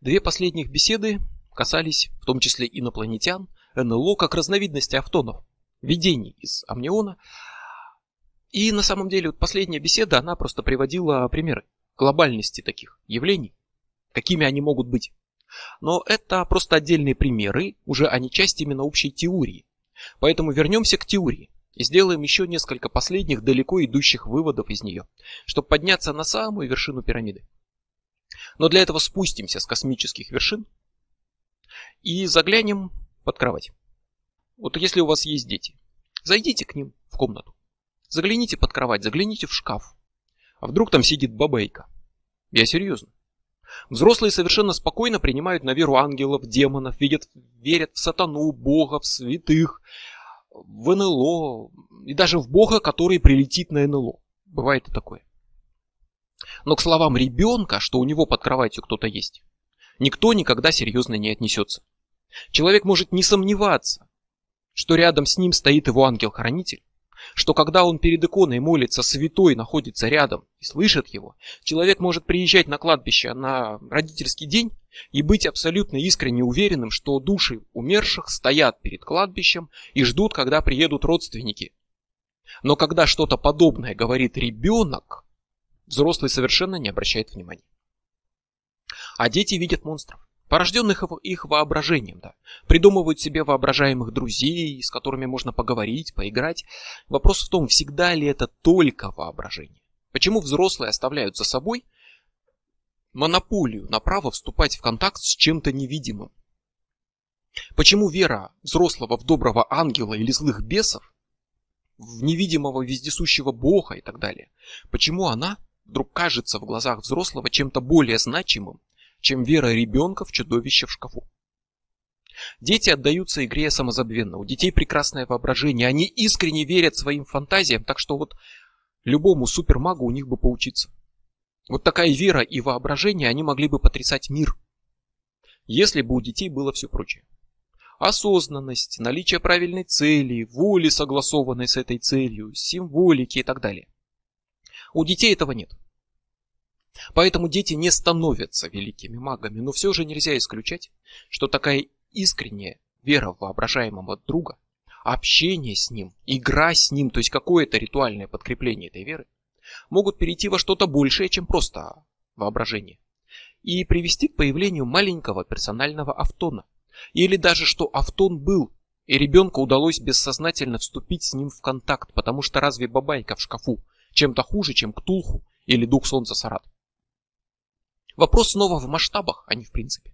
Две последних беседы касались в том числе инопланетян, НЛО как разновидности автонов, видений из амниона. И на самом деле вот последняя беседа, она просто приводила примеры глобальности таких явлений, какими они могут быть. Но это просто отдельные примеры, уже они часть именно общей теории. Поэтому вернемся к теории и сделаем еще несколько последних далеко идущих выводов из нее, чтобы подняться на самую вершину пирамиды. Но для этого спустимся с космических вершин и заглянем под кровать. Вот если у вас есть дети, зайдите к ним в комнату. Загляните под кровать, загляните в шкаф. А вдруг там сидит бабайка? Я серьезно. Взрослые совершенно спокойно принимают на веру ангелов, демонов, видят, верят в сатану, бога, в святых, в НЛО и даже в бога, который прилетит на НЛО. Бывает и такое. Но к словам ребенка, что у него под кроватью кто-то есть, никто никогда серьезно не отнесется. Человек может не сомневаться, что рядом с ним стоит его ангел-хранитель, что когда он перед иконой молится, святой находится рядом и слышит его, человек может приезжать на кладбище на родительский день и быть абсолютно искренне уверенным, что души умерших стоят перед кладбищем и ждут, когда приедут родственники. Но когда что-то подобное говорит ребенок, взрослый совершенно не обращает внимания. А дети видят монстров порожденных их воображением, да. Придумывают себе воображаемых друзей, с которыми можно поговорить, поиграть. Вопрос в том, всегда ли это только воображение. Почему взрослые оставляют за собой монополию на право вступать в контакт с чем-то невидимым? Почему вера взрослого в доброго ангела или злых бесов, в невидимого вездесущего бога и так далее, почему она вдруг кажется в глазах взрослого чем-то более значимым, чем вера ребенка в чудовище в шкафу. Дети отдаются игре самозабвенно. У детей прекрасное воображение. Они искренне верят своим фантазиям, так что вот любому супермагу у них бы поучиться. Вот такая вера и воображение, они могли бы потрясать мир. Если бы у детей было все прочее. Осознанность, наличие правильной цели, воли, согласованной с этой целью, символики и так далее. У детей этого нет. Поэтому дети не становятся великими магами, но все же нельзя исключать, что такая искренняя вера в воображаемого друга, общение с ним, игра с ним, то есть какое-то ритуальное подкрепление этой веры, могут перейти во что-то большее, чем просто воображение, и привести к появлению маленького персонального автона. Или даже что автон был, и ребенку удалось бессознательно вступить с ним в контакт, потому что разве бабайка в шкафу чем-то хуже, чем Ктулху или Дух Солнца Сарат? Вопрос снова в масштабах, а не в принципе.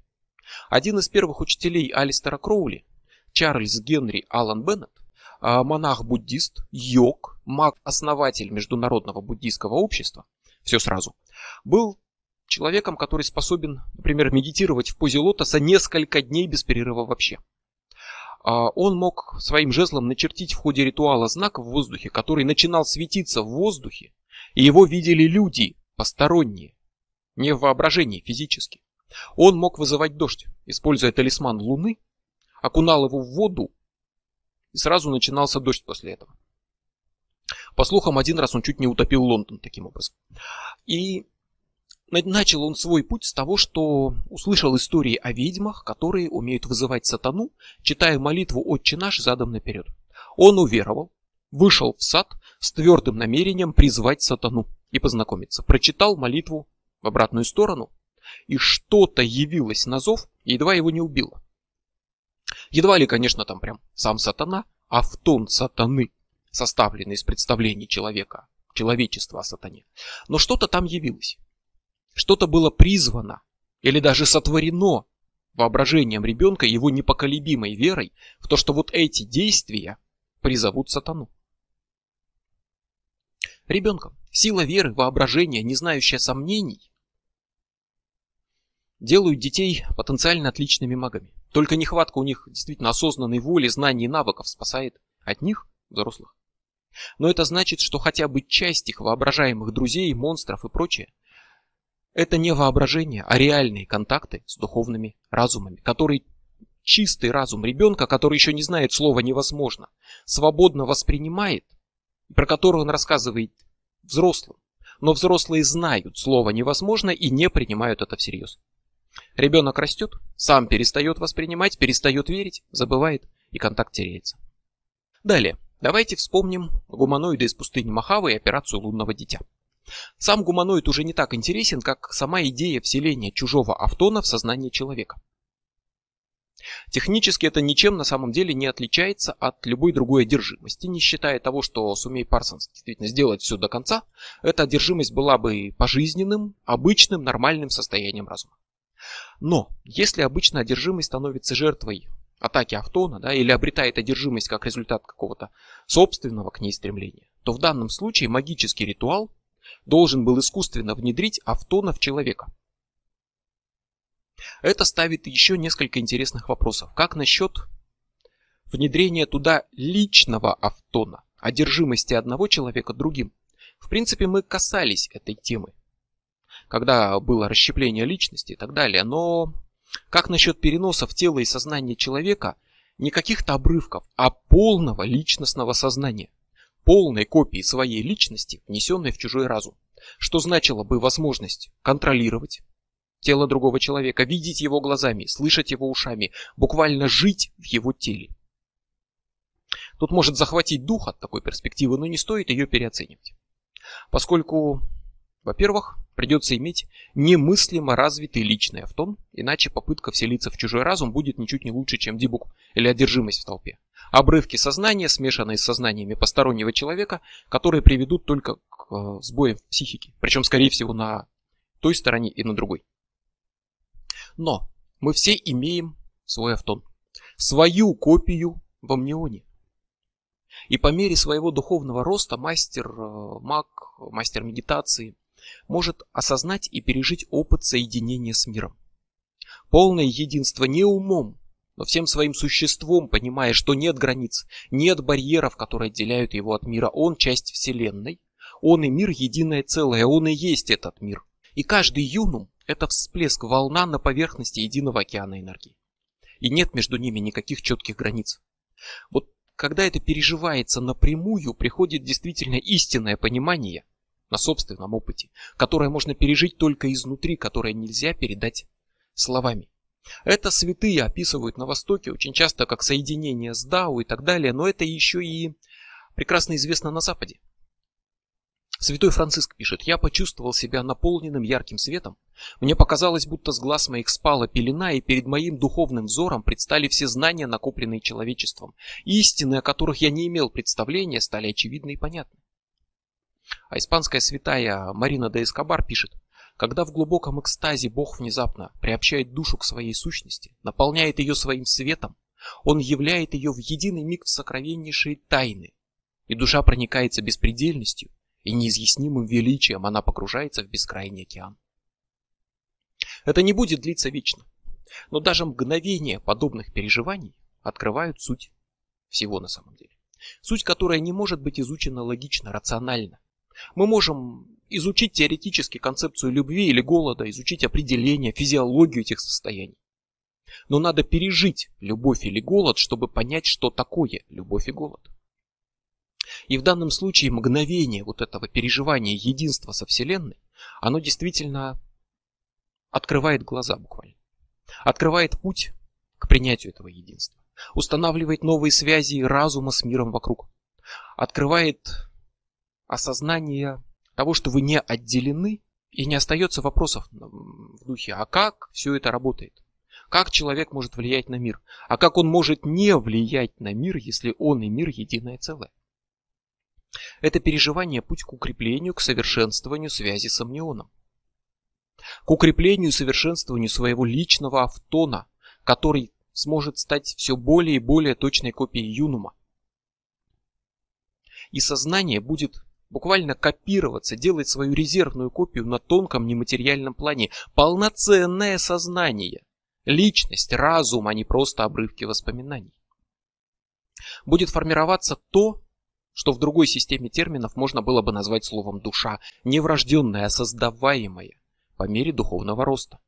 Один из первых учителей Алистера Кроули, Чарльз Генри Аллан Беннет, а, монах-буддист, йог, маг-основатель Международного буддийского общества, все сразу, был человеком, который способен, например, медитировать в позе лотоса несколько дней без перерыва вообще. А, он мог своим жезлом начертить в ходе ритуала знак в воздухе, который начинал светиться в воздухе, и его видели люди, посторонние, не в воображении физически. Он мог вызывать дождь, используя талисман Луны, окунал его в воду, и сразу начинался дождь после этого. По слухам, один раз он чуть не утопил Лондон таким образом. И начал он свой путь с того, что услышал истории о ведьмах, которые умеют вызывать сатану, читая молитву «Отче наш» задом наперед. Он уверовал, вышел в сад с твердым намерением призвать сатану и познакомиться. Прочитал молитву в обратную сторону, и что-то явилось на зов и едва его не убило. Едва ли, конечно, там прям сам сатана, а в тон сатаны, составленный из представлений человека, человечества о сатане. Но что-то там явилось. Что-то было призвано или даже сотворено воображением ребенка его непоколебимой верой в то, что вот эти действия призовут сатану. Ребенком сила веры, воображения, не знающая сомнений, делают детей потенциально отличными магами. Только нехватка у них действительно осознанной воли, знаний и навыков спасает от них, взрослых. Но это значит, что хотя бы часть их воображаемых друзей, монстров и прочее, это не воображение, а реальные контакты с духовными разумами, которые чистый разум ребенка, который еще не знает слова невозможно, свободно воспринимает, про которое он рассказывает взрослым, Но взрослые знают слово невозможно и не принимают это всерьез. Ребенок растет, сам перестает воспринимать, перестает верить, забывает и контакт теряется. Далее, давайте вспомним гуманоиды из пустыни Махавы и операцию лунного дитя. Сам гуманоид уже не так интересен, как сама идея вселения чужого автона в сознание человека. Технически это ничем на самом деле не отличается от любой другой одержимости, не считая того, что сумей Парсонс действительно сделать все до конца, эта одержимость была бы пожизненным, обычным, нормальным состоянием разума. Но если обычно одержимый становится жертвой атаки автона, да, или обретает одержимость как результат какого-то собственного к ней стремления, то в данном случае магический ритуал должен был искусственно внедрить автона в человека. Это ставит еще несколько интересных вопросов. Как насчет внедрения туда личного автона, одержимости одного человека другим? В принципе, мы касались этой темы, когда было расщепление личности и так далее. Но как насчет переноса в тело и сознание человека не каких-то обрывков, а полного личностного сознания? полной копии своей личности, внесенной в чужой разум, что значило бы возможность контролировать тело другого человека, видеть его глазами, слышать его ушами, буквально жить в его теле. Тут может захватить дух от такой перспективы, но не стоит ее переоценивать. Поскольку, во-первых, придется иметь немыслимо развитый личный автон, иначе попытка вселиться в чужой разум будет ничуть не лучше, чем дебук или одержимость в толпе. Обрывки сознания, смешанные с сознаниями постороннего человека, которые приведут только к э, сбоям в психике. Причем, скорее всего, на той стороне и на другой. Но мы все имеем свой автон. Свою копию в амнионе. И по мере своего духовного роста мастер, э, маг, мастер медитации может осознать и пережить опыт соединения с миром. Полное единство не умом, но всем своим существом понимая, что нет границ, нет барьеров, которые отделяют его от мира. Он часть Вселенной, он и мир единое целое, он и есть этот мир. И каждый юнум – это всплеск волна на поверхности единого океана энергии. И нет между ними никаких четких границ. Вот когда это переживается напрямую, приходит действительно истинное понимание на собственном опыте, которое можно пережить только изнутри, которое нельзя передать словами. Это святые описывают на Востоке очень часто как соединение с Дао и так далее, но это еще и прекрасно известно на Западе. Святой Франциск пишет, я почувствовал себя наполненным ярким светом. Мне показалось, будто с глаз моих спала пелена, и перед моим духовным взором предстали все знания, накопленные человечеством. Истины, о которых я не имел представления, стали очевидны и понятны. А испанская святая Марина де Эскобар пишет, когда в глубоком экстазе Бог внезапно приобщает душу к своей сущности, наполняет ее своим светом, Он являет ее в единый миг в сокровеннейшие тайны, и душа проникается беспредельностью и неизъяснимым величием, она погружается в бескрайний океан. Это не будет длиться вечно, но даже мгновения подобных переживаний открывают суть всего на самом деле. Суть, которая не может быть изучена логично, рационально. Мы можем изучить теоретически концепцию любви или голода, изучить определение, физиологию этих состояний. Но надо пережить любовь или голод, чтобы понять, что такое любовь и голод. И в данном случае мгновение вот этого переживания единства со Вселенной, оно действительно открывает глаза буквально. Открывает путь к принятию этого единства. Устанавливает новые связи разума с миром вокруг. Открывает осознание того, что вы не отделены, и не остается вопросов в духе, а как все это работает? Как человек может влиять на мир? А как он может не влиять на мир, если он и мир единое целое? Это переживание путь к укреплению, к совершенствованию связи с амнионом. К укреплению и совершенствованию своего личного автона, который сможет стать все более и более точной копией юнума. И сознание будет буквально копироваться, делать свою резервную копию на тонком нематериальном плане. Полноценное сознание. Личность, разум, а не просто обрывки воспоминаний. Будет формироваться то, что в другой системе терминов можно было бы назвать словом душа, не врожденная, а создаваемая по мере духовного роста.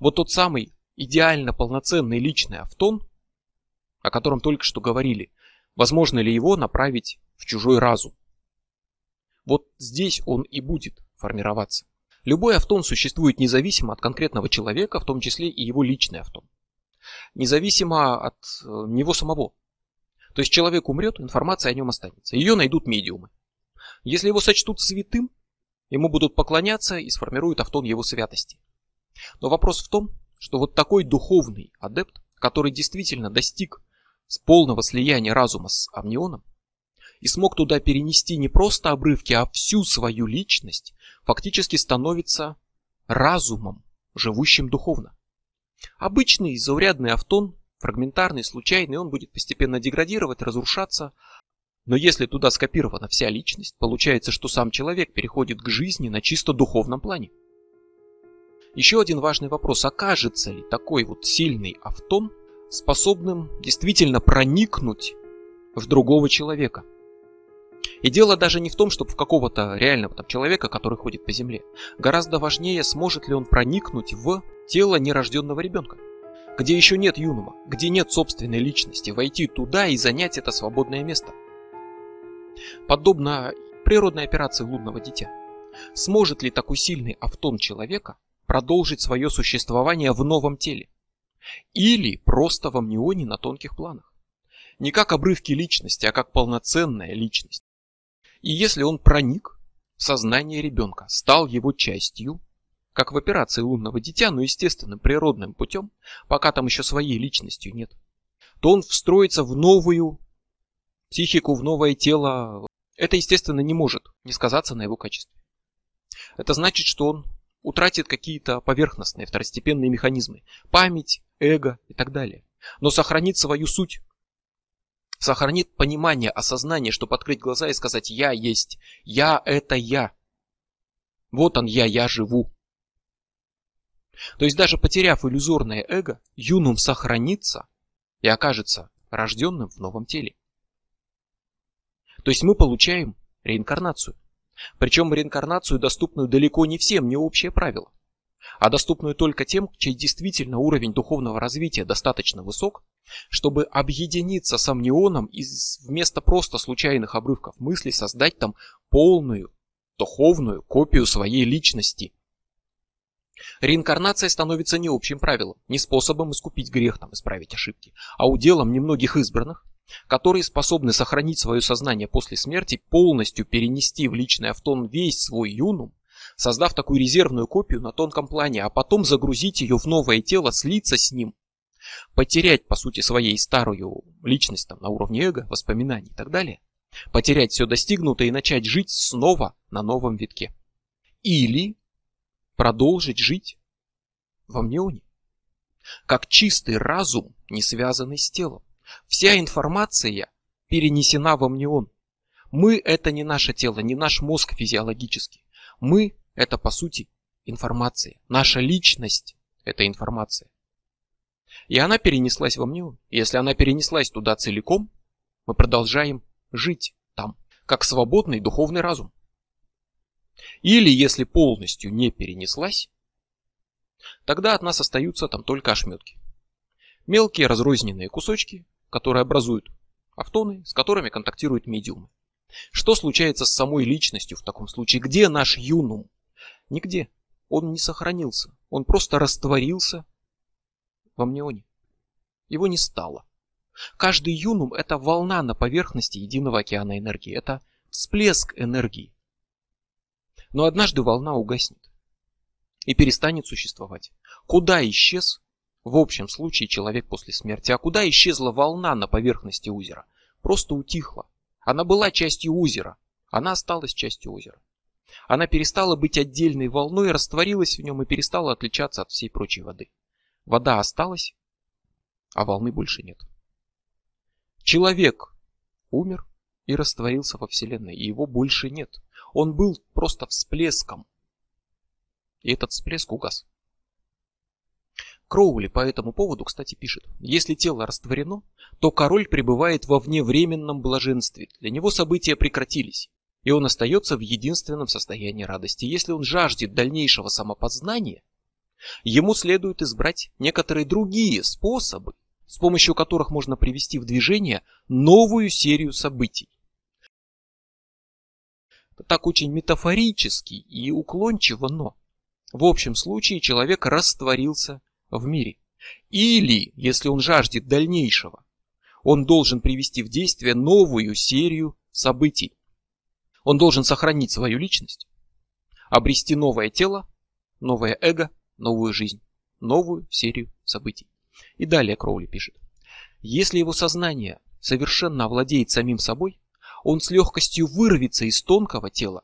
Вот тот самый идеально полноценный личный автон, о котором только что говорили, возможно ли его направить в чужой разум? Вот здесь он и будет формироваться. Любой автон существует независимо от конкретного человека, в том числе и его личный автон. Независимо от э, него самого. То есть человек умрет, информация о нем останется. Ее найдут медиумы. Если его сочтут святым, ему будут поклоняться и сформируют автон его святости. Но вопрос в том, что вот такой духовный адепт, который действительно достиг с полного слияния разума с амнионом и смог туда перенести не просто обрывки, а всю свою личность, фактически становится разумом, живущим духовно. Обычный заурядный автон, фрагментарный, случайный, он будет постепенно деградировать, разрушаться, но если туда скопирована вся личность, получается, что сам человек переходит к жизни на чисто духовном плане. Еще один важный вопрос. Окажется ли такой вот сильный автон способным действительно проникнуть в другого человека? И дело даже не в том, чтобы в какого-то реального там, человека, который ходит по земле. Гораздо важнее, сможет ли он проникнуть в тело нерожденного ребенка. Где еще нет юнума, где нет собственной личности, войти туда и занять это свободное место. Подобно природной операции лунного дитя. Сможет ли такой сильный автон человека продолжить свое существование в новом теле. Или просто в амнионе на тонких планах. Не как обрывки личности, а как полноценная личность. И если он проник в сознание ребенка, стал его частью, как в операции лунного дитя, но естественным природным путем, пока там еще своей личностью нет, то он встроится в новую психику, в новое тело. Это, естественно, не может не сказаться на его качестве. Это значит, что он утратит какие-то поверхностные второстепенные механизмы, память, эго и так далее. Но сохранит свою суть, сохранит понимание, осознание, чтобы открыть глаза и сказать «я есть», «я это я». Вот он я, я живу. То есть даже потеряв иллюзорное эго, юнум сохранится и окажется рожденным в новом теле. То есть мы получаем реинкарнацию. Причем реинкарнацию, доступную далеко не всем, не общее правило, а доступную только тем, чей действительно уровень духовного развития достаточно высок, чтобы объединиться с амнионом и вместо просто случайных обрывков мысли создать там полную духовную копию своей личности. Реинкарнация становится не общим правилом, не способом искупить грех, там, исправить ошибки, а уделом немногих избранных, которые способны сохранить свое сознание после смерти, полностью перенести в личный автон весь свой юнум, создав такую резервную копию на тонком плане, а потом загрузить ее в новое тело, слиться с ним, потерять, по сути, своей старую личность там, на уровне эго, воспоминаний и так далее, потерять все достигнутое и начать жить снова на новом витке. Или продолжить жить в амнионе, как чистый разум, не связанный с телом. Вся информация перенесена в амнион. Мы – это не наше тело, не наш мозг физиологический. Мы – это, по сути, информация. Наша личность – это информация. И она перенеслась в амнион. если она перенеслась туда целиком, мы продолжаем жить там, как свободный духовный разум. Или если полностью не перенеслась, тогда от нас остаются там только ошметки. Мелкие разрозненные кусочки, которые образуют автоны, с которыми контактируют медиумы. Что случается с самой личностью в таком случае? Где наш юнум? Нигде. Он не сохранился. Он просто растворился в амнионе. Его не стало. Каждый юнум – это волна на поверхности единого океана энергии. Это всплеск энергии. Но однажды волна угаснет и перестанет существовать. Куда исчез в общем случае человек после смерти. А куда исчезла волна на поверхности озера? Просто утихла. Она была частью озера. Она осталась частью озера. Она перестала быть отдельной волной, растворилась в нем и перестала отличаться от всей прочей воды. Вода осталась, а волны больше нет. Человек умер и растворился во Вселенной, и его больше нет. Он был просто всплеском. И этот всплеск угас. Кроули по этому поводу, кстати, пишет, если тело растворено, то король пребывает во вневременном блаженстве, для него события прекратились, и он остается в единственном состоянии радости. Если он жаждет дальнейшего самопознания, ему следует избрать некоторые другие способы, с помощью которых можно привести в движение новую серию событий. Так очень метафорически и уклончиво, но в общем случае человек растворился в мире. Или, если он жаждет дальнейшего, он должен привести в действие новую серию событий. Он должен сохранить свою личность, обрести новое тело, новое эго, новую жизнь, новую серию событий. И далее Кроули пишет. Если его сознание совершенно овладеет самим собой, он с легкостью вырвется из тонкого тела,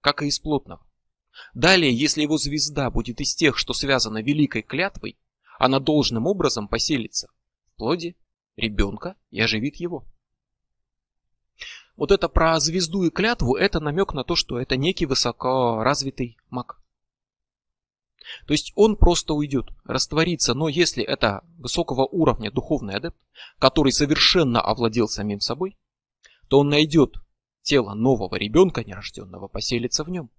как и из плотного. Далее, если его звезда будет из тех, что связано великой клятвой, она должным образом поселится в плоде ребенка и оживит его. Вот это про звезду и клятву, это намек на то, что это некий высокоразвитый маг. То есть он просто уйдет, растворится, но если это высокого уровня духовный адепт, который совершенно овладел самим собой, то он найдет тело нового ребенка нерожденного, поселится в нем.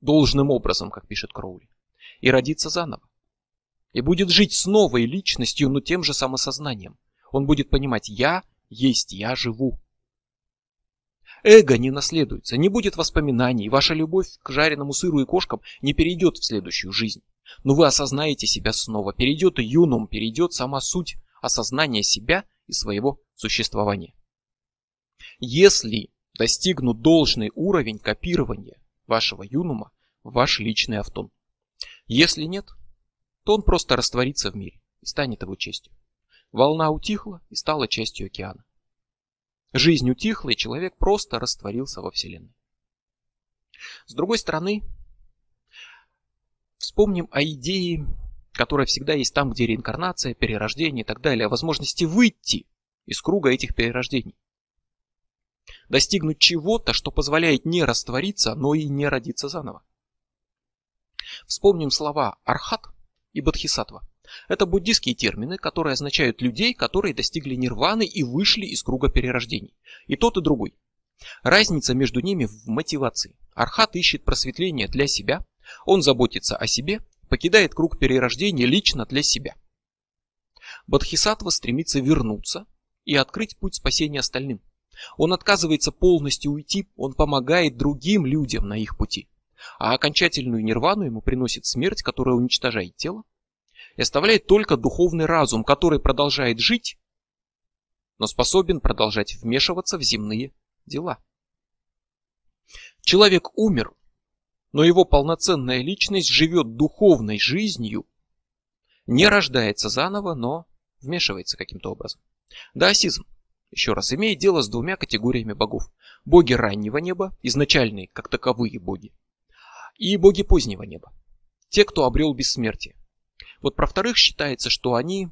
Должным образом, как пишет Кроули, и родится заново. И будет жить с новой личностью, но тем же самосознанием. Он будет понимать «я есть, я живу». Эго не наследуется, не будет воспоминаний, ваша любовь к жареному сыру и кошкам не перейдет в следующую жизнь. Но вы осознаете себя снова, перейдет и юнум, перейдет сама суть осознания себя и своего существования. Если достигнут должный уровень копирования вашего юнума в ваш личный автон. Если нет, то он просто растворится в мире и станет его частью. Волна утихла и стала частью океана. Жизнь утихла, и человек просто растворился во Вселенной. С другой стороны, вспомним о идее, которая всегда есть там, где реинкарнация, перерождение и так далее, о возможности выйти из круга этих перерождений. Достигнуть чего-то, что позволяет не раствориться, но и не родиться заново. Вспомним слова архат и бодхисаттва. Это буддийские термины, которые означают людей, которые достигли нирваны и вышли из круга перерождений. И тот, и другой. Разница между ними в мотивации. Архат ищет просветление для себя, он заботится о себе, покидает круг перерождения лично для себя. Бодхисаттва стремится вернуться и открыть путь спасения остальным. Он отказывается полностью уйти, он помогает другим людям на их пути. А окончательную нирвану ему приносит смерть, которая уничтожает тело, и оставляет только духовный разум, который продолжает жить, но способен продолжать вмешиваться в земные дела. Человек умер, но его полноценная личность живет духовной жизнью, не рождается заново, но вмешивается каким-то образом. Даосизм, еще раз, имеет дело с двумя категориями богов. Боги раннего неба, изначальные, как таковые боги, и боги позднего неба, те, кто обрел бессмертие. Вот про вторых считается, что они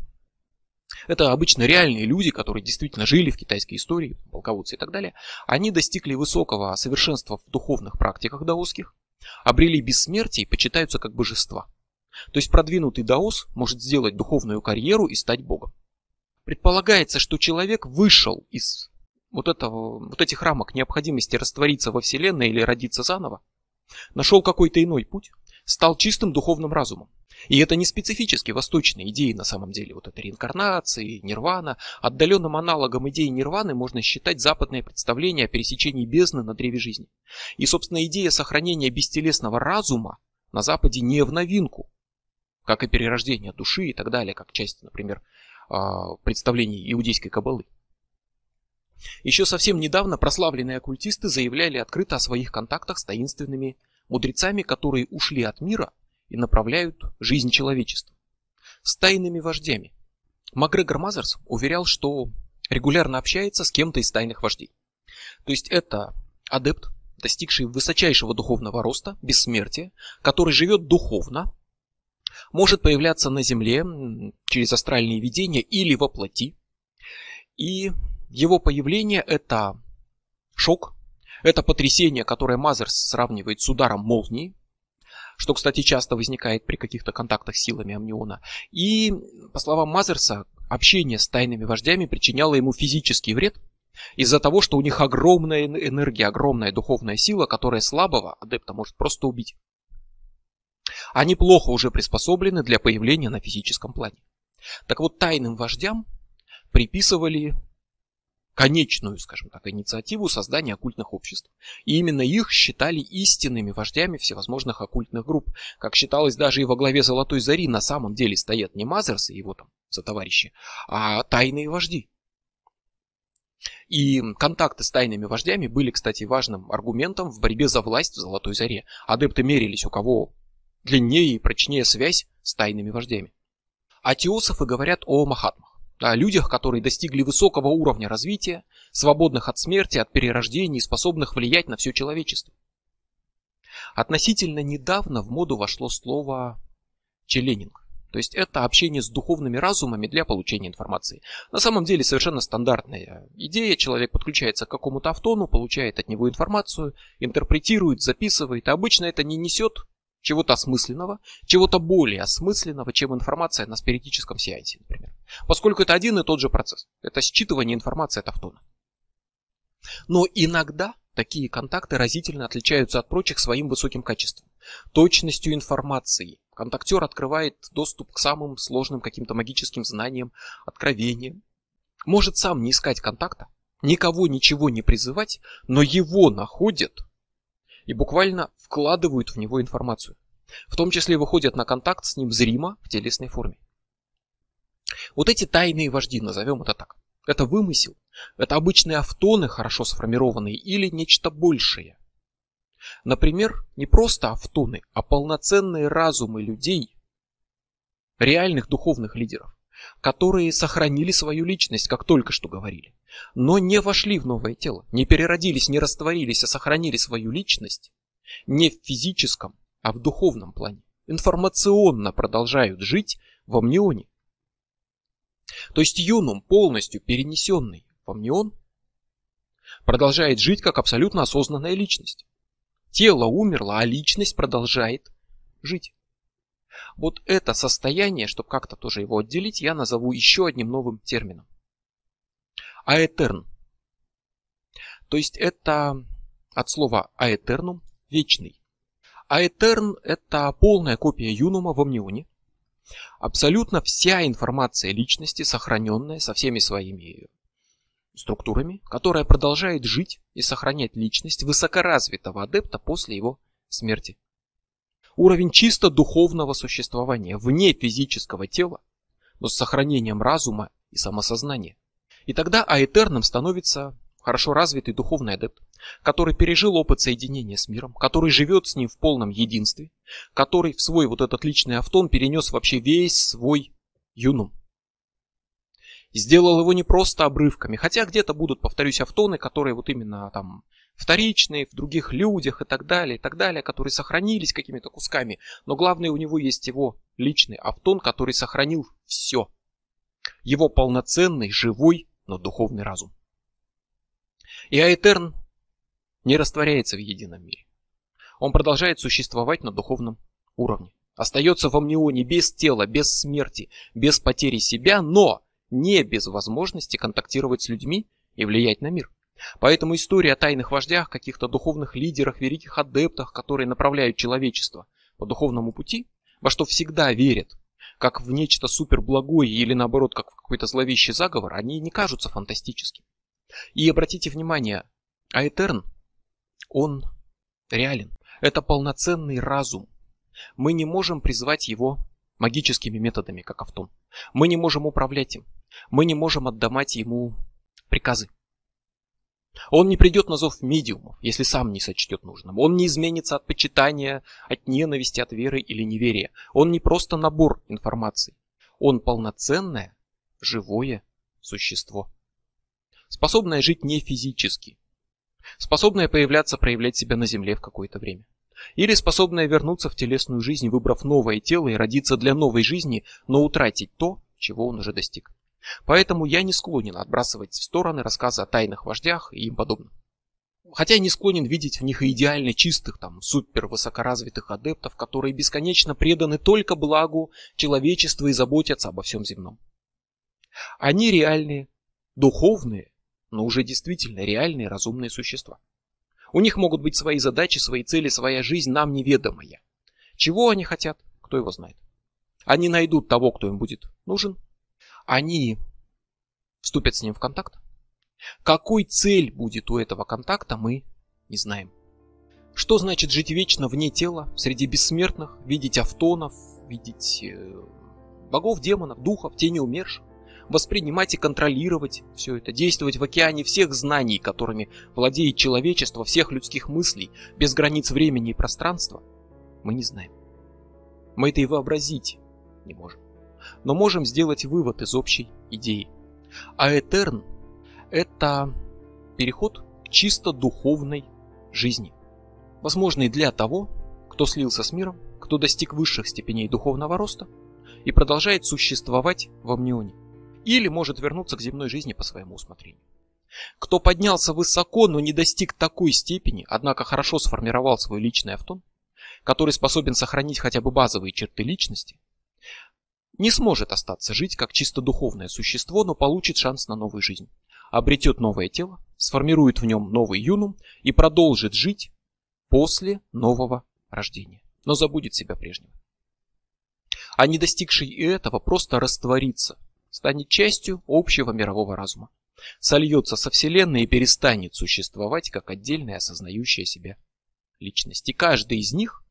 это обычно реальные люди, которые действительно жили в китайской истории, полководцы и так далее. Они достигли высокого совершенства в духовных практиках даосских, обрели бессмертие и почитаются как божества. То есть продвинутый даос может сделать духовную карьеру и стать богом. Предполагается, что человек вышел из вот, этого, вот этих рамок необходимости раствориться во Вселенной или родиться заново, нашел какой-то иной путь, стал чистым духовным разумом. И это не специфически восточные идеи на самом деле. Вот это реинкарнации, нирвана. Отдаленным аналогом идеи нирваны можно считать западное представление о пересечении бездны на древе жизни. И, собственно, идея сохранения бестелесного разума на Западе не в новинку. Как и перерождение души и так далее, как часть, например, а, представлений иудейской кабалы. Еще совсем недавно прославленные оккультисты заявляли открыто о своих контактах с таинственными мудрецами, которые ушли от мира и направляют жизнь человечества. С тайными вождями. Макгрегор Мазерс уверял, что регулярно общается с кем-то из тайных вождей. То есть это адепт, достигший высочайшего духовного роста, бессмертия, который живет духовно, может появляться на Земле через астральные видения или во плоти. И его появление это шок, это потрясение, которое Мазерс сравнивает с ударом молнии, что, кстати, часто возникает при каких-то контактах с силами амниона. И, по словам Мазерса, общение с тайными вождями причиняло ему физический вред из-за того, что у них огромная энергия, огромная духовная сила, которая слабого адепта может просто убить. Они плохо уже приспособлены для появления на физическом плане. Так вот, тайным вождям приписывали конечную, скажем так, инициативу создания оккультных обществ. И именно их считали истинными вождями всевозможных оккультных групп. Как считалось, даже и во главе Золотой Зари на самом деле стоят не Мазерсы и его там сотоварищи, а тайные вожди. И контакты с тайными вождями были, кстати, важным аргументом в борьбе за власть в Золотой Заре. Адепты мерились, у кого длиннее и прочнее связь с тайными вождями. А теософы говорят о махатмах о людях, которые достигли высокого уровня развития, свободных от смерти, от перерождений, способных влиять на все человечество. Относительно недавно в моду вошло слово челенинг. То есть это общение с духовными разумами для получения информации. На самом деле совершенно стандартная идея. Человек подключается к какому-то автону, получает от него информацию, интерпретирует, записывает. Обычно это не несет чего-то осмысленного, чего-то более осмысленного, чем информация на спиритическом сеансе, например. Поскольку это один и тот же процесс. Это считывание информации от автона. Но иногда такие контакты разительно отличаются от прочих своим высоким качеством. Точностью информации. Контактер открывает доступ к самым сложным каким-то магическим знаниям, откровениям. Может сам не искать контакта, никого ничего не призывать, но его находят и буквально вкладывают в него информацию. В том числе выходят на контакт с ним зримо в телесной форме. Вот эти тайные вожди, назовем это так. Это вымысел. Это обычные автоны, хорошо сформированные, или нечто большее. Например, не просто автоны, а полноценные разумы людей, реальных духовных лидеров, которые сохранили свою личность, как только что говорили но не вошли в новое тело, не переродились, не растворились, а сохранили свою личность не в физическом, а в духовном плане. Информационно продолжают жить в амнионе. То есть юнум, полностью перенесенный в амнион, продолжает жить как абсолютно осознанная личность. Тело умерло, а личность продолжает жить. Вот это состояние, чтобы как-то тоже его отделить, я назову еще одним новым термином аэтерн. То есть это от слова аэтернум – вечный. Аэтерн – это полная копия юнума в амнионе. Абсолютно вся информация личности, сохраненная со всеми своими структурами, которая продолжает жить и сохранять личность высокоразвитого адепта после его смерти. Уровень чисто духовного существования, вне физического тела, но с сохранением разума и самосознания. И тогда аэтерным становится хорошо развитый духовный адепт, который пережил опыт соединения с миром, который живет с ним в полном единстве, который в свой вот этот личный автон перенес вообще весь свой юнум. Сделал его не просто обрывками, хотя где-то будут, повторюсь, автоны, которые вот именно там вторичные, в других людях и так далее, и так далее, которые сохранились какими-то кусками. Но главное, у него есть его личный автон, который сохранил все. Его полноценный, живой но духовный разум. И Аэтерн не растворяется в едином мире. Он продолжает существовать на духовном уровне. Остается в амнионе без тела, без смерти, без потери себя, но не без возможности контактировать с людьми и влиять на мир. Поэтому история о тайных вождях, каких-то духовных лидерах, великих адептах, которые направляют человечество по духовному пути, во что всегда верят, как в нечто суперблагое или наоборот, как в какой-то зловещий заговор, они не кажутся фантастическими. И обратите внимание, Аэтерн, он реален. Это полноценный разум. Мы не можем призвать его магическими методами, как Автон. Мы не можем управлять им. Мы не можем отдавать ему приказы. Он не придет на зов медиумов, если сам не сочтет нужным. Он не изменится от почитания, от ненависти, от веры или неверия. Он не просто набор информации. Он полноценное, живое существо. Способное жить не физически. Способное появляться, проявлять себя на Земле в какое-то время. Или способное вернуться в телесную жизнь, выбрав новое тело и родиться для новой жизни, но утратить то, чего он уже достиг. Поэтому я не склонен отбрасывать в стороны рассказы о тайных вождях и им подобном. Хотя я не склонен видеть в них идеально чистых, там, супер высокоразвитых адептов, которые бесконечно преданы только благу человечества и заботятся обо всем земном. Они реальные, духовные, но уже действительно реальные разумные существа. У них могут быть свои задачи, свои цели, своя жизнь, нам неведомая. Чего они хотят, кто его знает. Они найдут того, кто им будет нужен, они вступят с ним в контакт, Какой цель будет у этого контакта, мы не знаем. Что значит жить вечно вне тела, среди бессмертных, видеть автонов, видеть э, богов, демонов, духов, тени умерших? воспринимать и контролировать все это, действовать в океане всех знаний, которыми владеет человечество, всех людских мыслей, без границ времени и пространства, мы не знаем. Мы это и вообразить не можем. Но можем сделать вывод из общей идеи. А Этерн – это переход к чисто духовной жизни. Возможный для того, кто слился с миром, кто достиг высших степеней духовного роста и продолжает существовать в амнионе или может вернуться к земной жизни по своему усмотрению. Кто поднялся высоко, но не достиг такой степени, однако хорошо сформировал свой личный автон, который способен сохранить хотя бы базовые черты личности, не сможет остаться жить как чисто духовное существо, но получит шанс на новую жизнь, обретет новое тело, сформирует в нем новый юнум и продолжит жить после нового рождения, но забудет себя прежнего. А не достигший этого просто растворится станет частью общего мирового разума, сольется со Вселенной и перестанет существовать как отдельная осознающая себя личность. И каждый из них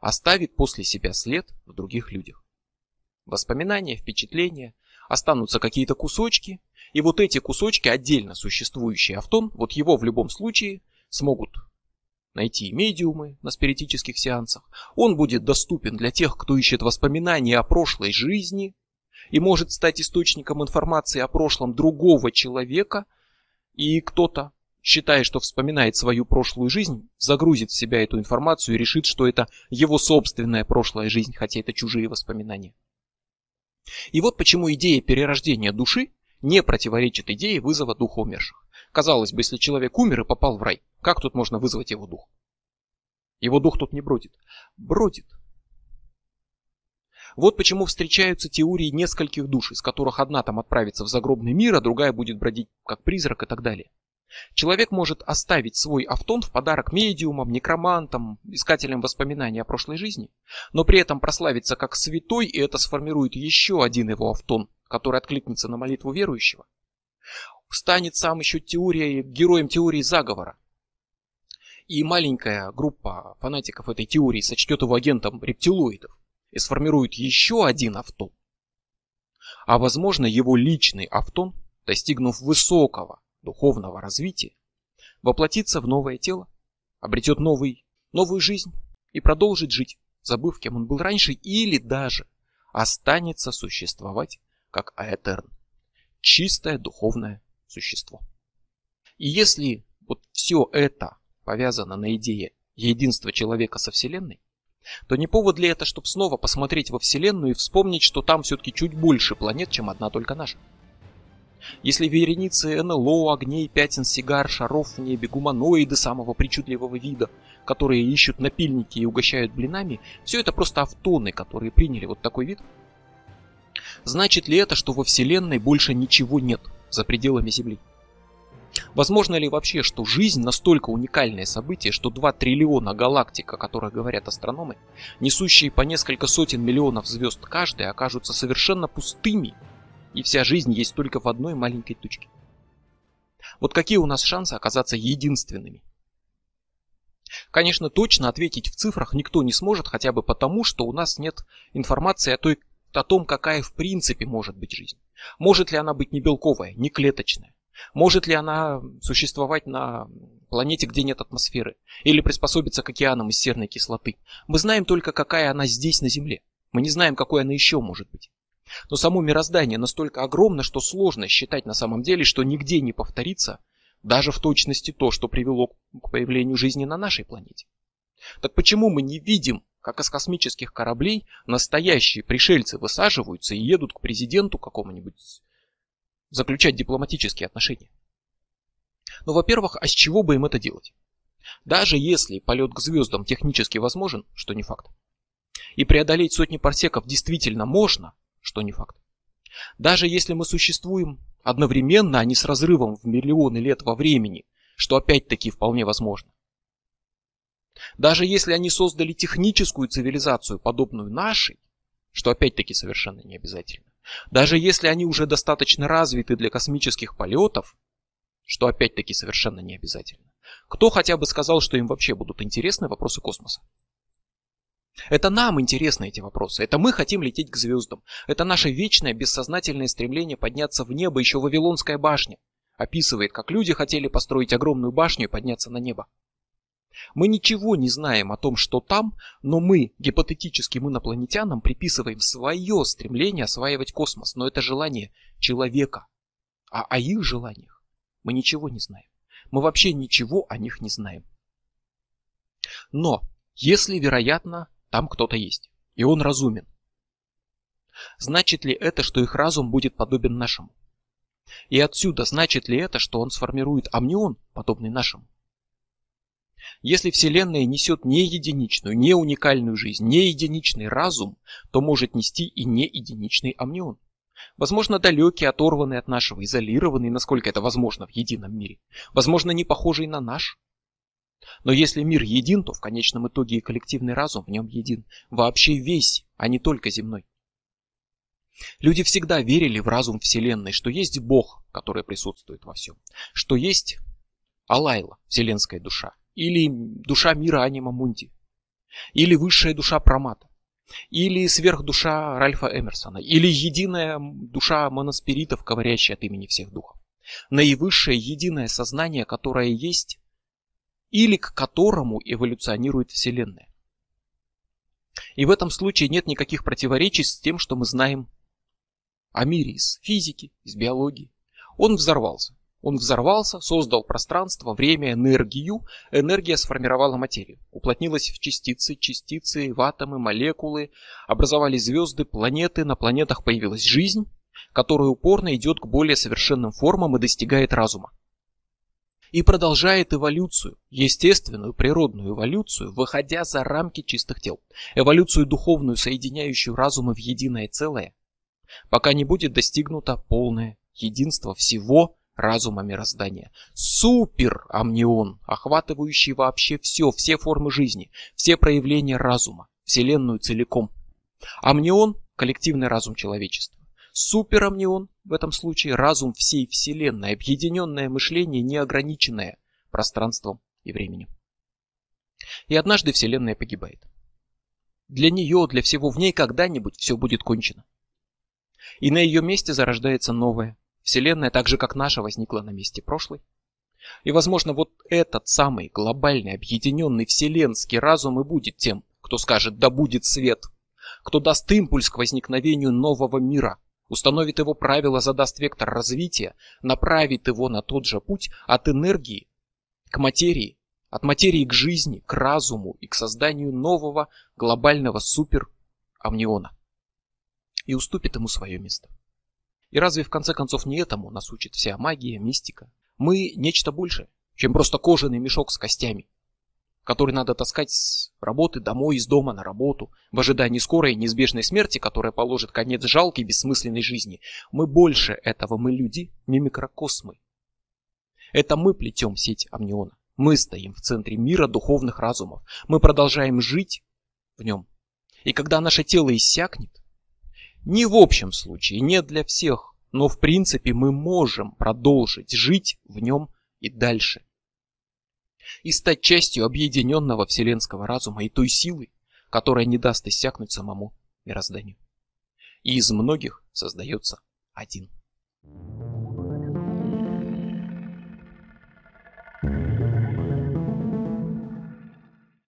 оставит после себя след в других людях. Воспоминания, впечатления, останутся какие-то кусочки, и вот эти кусочки, отдельно существующий автон, вот его в любом случае смогут найти медиумы на спиритических сеансах. Он будет доступен для тех, кто ищет воспоминания о прошлой жизни, и может стать источником информации о прошлом другого человека, и кто-то, считая, что вспоминает свою прошлую жизнь, загрузит в себя эту информацию и решит, что это его собственная прошлая жизнь, хотя это чужие воспоминания. И вот почему идея перерождения души не противоречит идее вызова духа умерших. Казалось бы, если человек умер и попал в рай, как тут можно вызвать его дух? Его дух тут не бродит. Бродит. Вот почему встречаются теории нескольких душ, из которых одна там отправится в загробный мир, а другая будет бродить как призрак и так далее. Человек может оставить свой автон в подарок медиумам, некромантам, искателям воспоминаний о прошлой жизни, но при этом прославиться как святой, и это сформирует еще один его автон, который откликнется на молитву верующего. Станет сам еще теорией, героем теории заговора. И маленькая группа фанатиков этой теории сочтет его агентом рептилоидов и сформирует еще один автон. А возможно его личный автон, достигнув высокого духовного развития, воплотится в новое тело, обретет новый, новую жизнь и продолжит жить, забыв, кем он был раньше, или даже останется существовать как Аэтерн, чистое духовное существо. И если вот все это повязано на идее единства человека со Вселенной, то не повод ли это, чтобы снова посмотреть во Вселенную и вспомнить, что там все-таки чуть больше планет, чем одна только наша? Если вереницы НЛО, огней, пятен, сигар, шаров в небе, гуманоиды самого причудливого вида, которые ищут напильники и угощают блинами, все это просто автоны, которые приняли вот такой вид? Значит ли это, что во Вселенной больше ничего нет за пределами Земли? Возможно ли вообще, что жизнь настолько уникальное событие, что 2 триллиона галактик, о которых говорят астрономы, несущие по несколько сотен миллионов звезд каждая, окажутся совершенно пустыми, и вся жизнь есть только в одной маленькой точке? Вот какие у нас шансы оказаться единственными? Конечно, точно ответить в цифрах никто не сможет, хотя бы потому, что у нас нет информации о, той, о том, какая в принципе может быть жизнь. Может ли она быть не белковая, не клеточная? Может ли она существовать на планете, где нет атмосферы? Или приспособиться к океанам из серной кислоты? Мы знаем только, какая она здесь, на Земле. Мы не знаем, какой она еще может быть. Но само мироздание настолько огромно, что сложно считать на самом деле, что нигде не повторится даже в точности то, что привело к появлению жизни на нашей планете. Так почему мы не видим, как из космических кораблей настоящие пришельцы высаживаются и едут к президенту какому-нибудь заключать дипломатические отношения. Ну, во-первых, а с чего бы им это делать? Даже если полет к звездам технически возможен, что не факт, и преодолеть сотни парсеков действительно можно, что не факт. Даже если мы существуем одновременно, а не с разрывом в миллионы лет во времени, что опять-таки вполне возможно. Даже если они создали техническую цивилизацию, подобную нашей, что опять-таки совершенно не обязательно. Даже если они уже достаточно развиты для космических полетов, что опять-таки совершенно не обязательно. Кто хотя бы сказал, что им вообще будут интересны вопросы космоса? Это нам интересны эти вопросы. Это мы хотим лететь к звездам. Это наше вечное бессознательное стремление подняться в небо. Еще Вавилонская башня описывает, как люди хотели построить огромную башню и подняться на небо. Мы ничего не знаем о том, что там, но мы, гипотетическим инопланетянам, приписываем свое стремление осваивать космос. Но это желание человека. А о их желаниях мы ничего не знаем. Мы вообще ничего о них не знаем. Но, если, вероятно, там кто-то есть, и он разумен, значит ли это, что их разум будет подобен нашему? И отсюда значит ли это, что он сформирует амнион, подобный нашему? Если Вселенная несет не единичную, не уникальную жизнь, не единичный разум, то может нести и не единичный амнион. Возможно, далекий, оторванный от нашего, изолированный, насколько это возможно в едином мире. Возможно, не похожий на наш. Но если мир един, то в конечном итоге и коллективный разум в нем един. Вообще весь, а не только земной. Люди всегда верили в разум Вселенной, что есть Бог, который присутствует во всем. Что есть Алайла, вселенская душа. Или душа мира Анима Мунди. Или высшая душа Прамата. Или сверхдуша Ральфа Эмерсона. Или единая душа моноспиритов, говорящая от имени всех духов. Наивысшее единое сознание, которое есть, или к которому эволюционирует Вселенная. И в этом случае нет никаких противоречий с тем, что мы знаем о мире из физики, из биологии. Он взорвался. Он взорвался, создал пространство, время, энергию. Энергия сформировала материю. Уплотнилась в частицы, частицы, в атомы, молекулы. Образовались звезды, планеты. На планетах появилась жизнь, которая упорно идет к более совершенным формам и достигает разума. И продолжает эволюцию, естественную, природную эволюцию, выходя за рамки чистых тел. Эволюцию духовную, соединяющую разумы в единое целое, пока не будет достигнуто полное единство всего разума мироздания. Супер амнион, охватывающий вообще все, все формы жизни, все проявления разума, Вселенную целиком. Амнион – коллективный разум человечества. Суперамнион в этом случае разум всей Вселенной, объединенное мышление, неограниченное пространством и временем. И однажды Вселенная погибает. Для нее, для всего в ней когда-нибудь все будет кончено. И на ее месте зарождается новое, Вселенная, так же как наша, возникла на месте прошлой. И, возможно, вот этот самый глобальный, объединенный вселенский разум и будет тем, кто скажет «да будет свет», кто даст импульс к возникновению нового мира, установит его правила, задаст вектор развития, направит его на тот же путь от энергии к материи, от материи к жизни, к разуму и к созданию нового глобального супер-амниона. И уступит ему свое место. И разве в конце концов не этому нас учит вся магия, мистика? Мы нечто большее, чем просто кожаный мешок с костями, который надо таскать с работы домой, из дома на работу, в ожидании скорой неизбежной смерти, которая положит конец жалкой бессмысленной жизни. Мы больше этого, мы люди, не микрокосмы. Это мы плетем сеть амниона. Мы стоим в центре мира духовных разумов. Мы продолжаем жить в нем. И когда наше тело иссякнет, не в общем случае, не для всех, но в принципе мы можем продолжить жить в нем и дальше. И стать частью объединенного вселенского разума и той силы, которая не даст иссякнуть самому мирозданию. И из многих создается один. Thank you.